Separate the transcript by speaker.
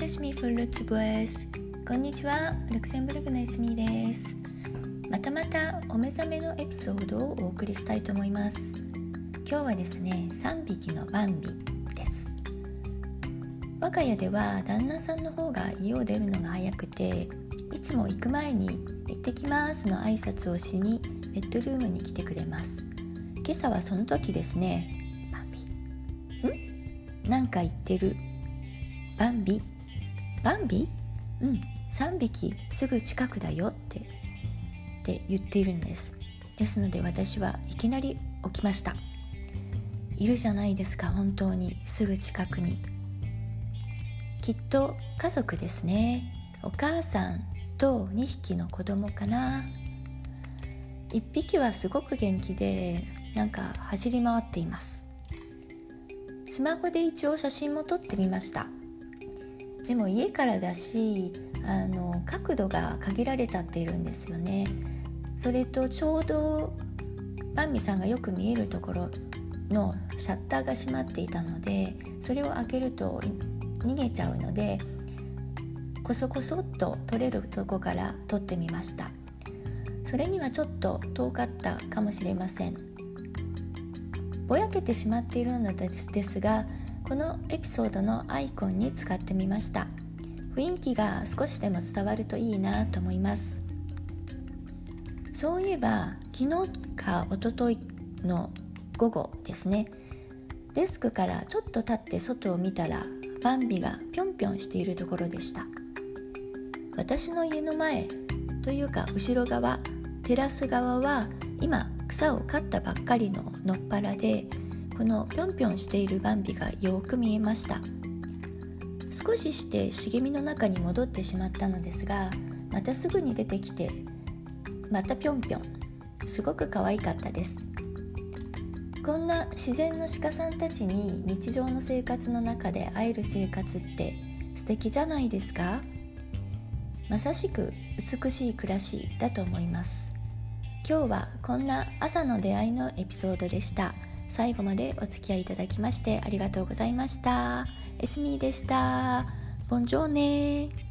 Speaker 1: エスミフルツボエスこんにちは。ルクセンブルクのエスミです。またまたお目覚めのエピソードをお送りしたいと思います。今日はですね3匹のバンビです。我が家では旦那さんの方が家を出るのが早くていつも行く前に行ってきますの挨拶をしにベッドルームに来てくれます。今朝はその時ですね。バンビん？なんか言ってる。バンビバンビ？うん。3匹すぐ近くだよってって言っているんです。ですので私はいきなり起きました。いるじゃないですか本当に。すぐ近くに。きっと家族ですね。お母さんと2匹の子供かな。1匹はすごく元気でなんか走り回っています。スマホで一応写真も撮ってみましたでも家からだしあの角度が限られちゃっているんですよね。それとちょうどバンミさんがよく見えるところのシャッターが閉まっていたのでそれを開けると逃げちゃうのでこそこそっと撮れるとこから撮ってみました。それにはちょっと遠かったかもしれません。ぼやけてしまっているのですがこのエピソードのアイコンに使ってみました。雰囲気が少しでも伝わるといいなと思います。そういえば昨日か一昨日の午後ですね。デスクからちょっと立って外を見たらバンビがぴょんぴょんしているところでした。私の家の前というか後ろ側テラス側は今草を刈ったばっかりののっぱらでこのぴょんぴょんしているバンビがよく見えました。少しして茂みの中に戻ってしまったのですがまたすぐに出てきてまたぴょんぴょん。すごく可愛かったです。こんな自然の鹿さんたちに日常の生活の中で会える生活って素敵じゃないですか？まさしく美しい暮らしだと思います。今日はこんな朝の出会いのエピソードでした。最後までお付き合いいただきましてありがとうございました。エスミーでした。ボンジョーネ